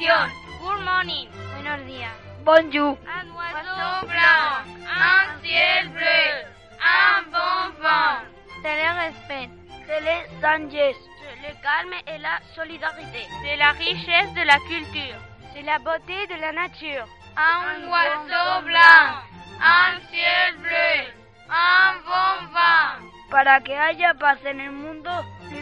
Atención. Good morning. Buenos días. Bonjour. Un oiseau blanc, un ciel bleu, un bon vent. C'est le respect. Les Sanchez. Le calme et la solidarité. C'est la richesse de la culture. C'est la beauté de la nature. Un oiseau blanc, un ciel bleu, un bon vent. Para que haya paz en el mundo,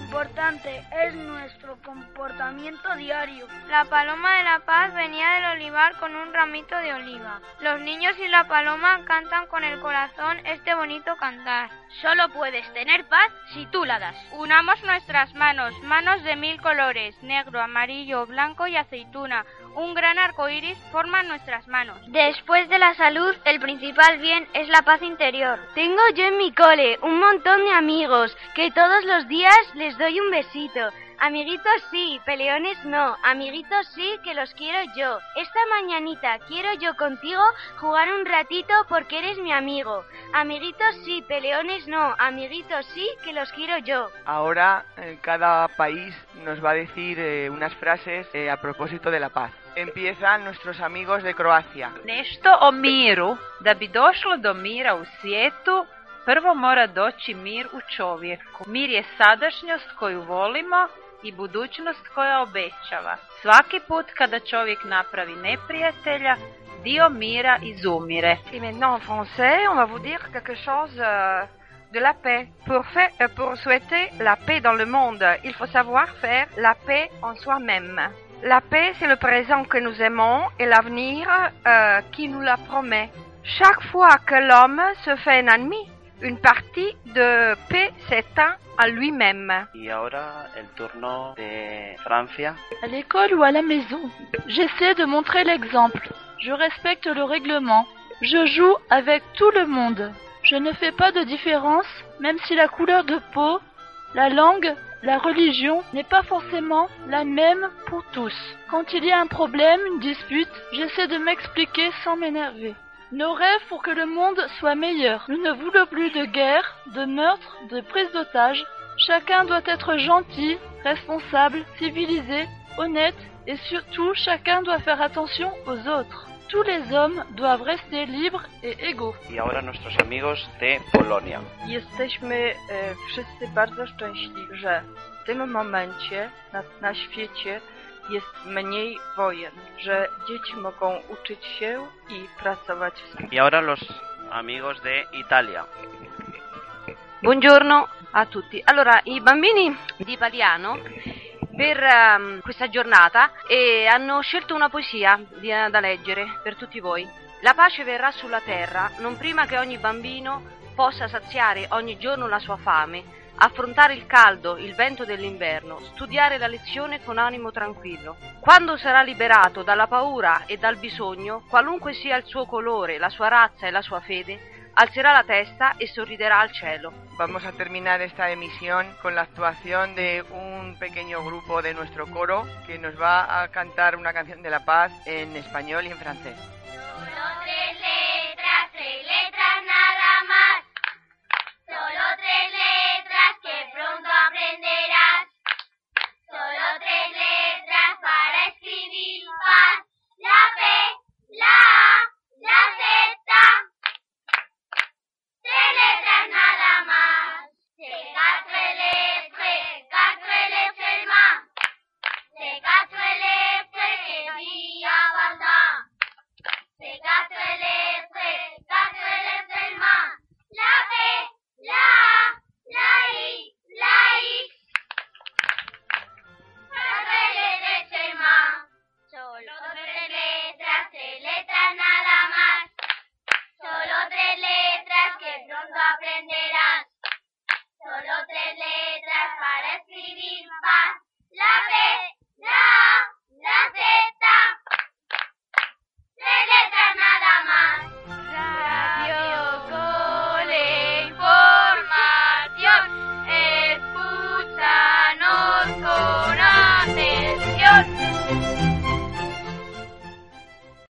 importante es nuestro comportamiento diario. La paloma de la paz venía del olivar con un ramito de oliva. Los niños y la paloma cantan con el corazón este bonito cantar. Solo puedes tener paz si tú la das. Unamos nuestras manos, manos de mil colores, negro, amarillo, blanco y aceituna. Un gran arco iris forma nuestras manos. Después de la salud, el principal bien es la paz interior. Tengo yo en mi cole un montón de amigos que todos los días les doy un besito. Amiguitos sí, peleones no. Amiguitos sí, que los quiero yo. Esta mañanita quiero yo contigo jugar un ratito porque eres mi amigo. Amiguitos sí, peleones no. Amiguitos sí, que los quiero yo. Ahora eh, cada país nos va a decir eh, unas frases eh, a propósito de la paz. Empiezan nuestros amigos de Croacia. Nešto o miru. Da bi došlo do mira u svijetu, prvo mora doći mir u čovjeku. Mir je sadašnjost koju volimo i budućnost koja obećava. Svaki put kada čovjek napravi neprijatelja, dio mira izumire. Et maintenant en français, on va vous dire quelque chose euh, de la paix. Pour, faire, euh, pour souhaiter la paix dans le monde, il faut savoir faire la paix en soi-même. La paix, c'est le présent que nous aimons et l'avenir euh, qui nous la promet. Chaque fois que l'homme se fait un ennemi, une partie de paix s'éteint à lui-même. Y ahora el turno de Francia. À l'école ou à la maison, j'essaie de montrer l'exemple. Je respecte le règlement. Je joue avec tout le monde. Je ne fais pas de différence, même si la couleur de peau, la langue, la religion n'est pas forcément la même pour tous. Quand il y a un problème, une dispute, j'essaie de m'expliquer sans m'énerver. Nos rêves pour que le monde soit meilleur. Nous ne voulons plus de guerre, de meurtre, de prise d'otages. Chacun doit être gentil, responsable, civilisé, honnête et surtout chacun doit faire attention aux autres. Tous les hommes doivent rester libres et égaux. Y ahora nuestros amigos de Polonia. Jesteśmy e, wszyscy bardzo szczęśliwi, że w tym momencie na, na świecie jest mniej wojen, że dzieci mogą uczyć się i pracować wspólnie. Y ahora los amigos de Italia. Buongiorno a tutti. Allora, i bambini di Paliano per ehm, questa giornata eh, hanno scelto una poesia di- da leggere per tutti voi. La pace verrà sulla terra non prima che ogni bambino possa saziare ogni giorno la sua fame, affrontare il caldo, il vento dell'inverno, studiare la lezione con animo tranquillo. Quando sarà liberato dalla paura e dal bisogno, qualunque sia il suo colore, la sua razza e la sua fede, alzerà la testa e sorriderà al cielo. Vamos a terminar esta emisión con la actuación de un pequeño grupo de nuestro coro que nos va a cantar una canción de la paz en español y en francés.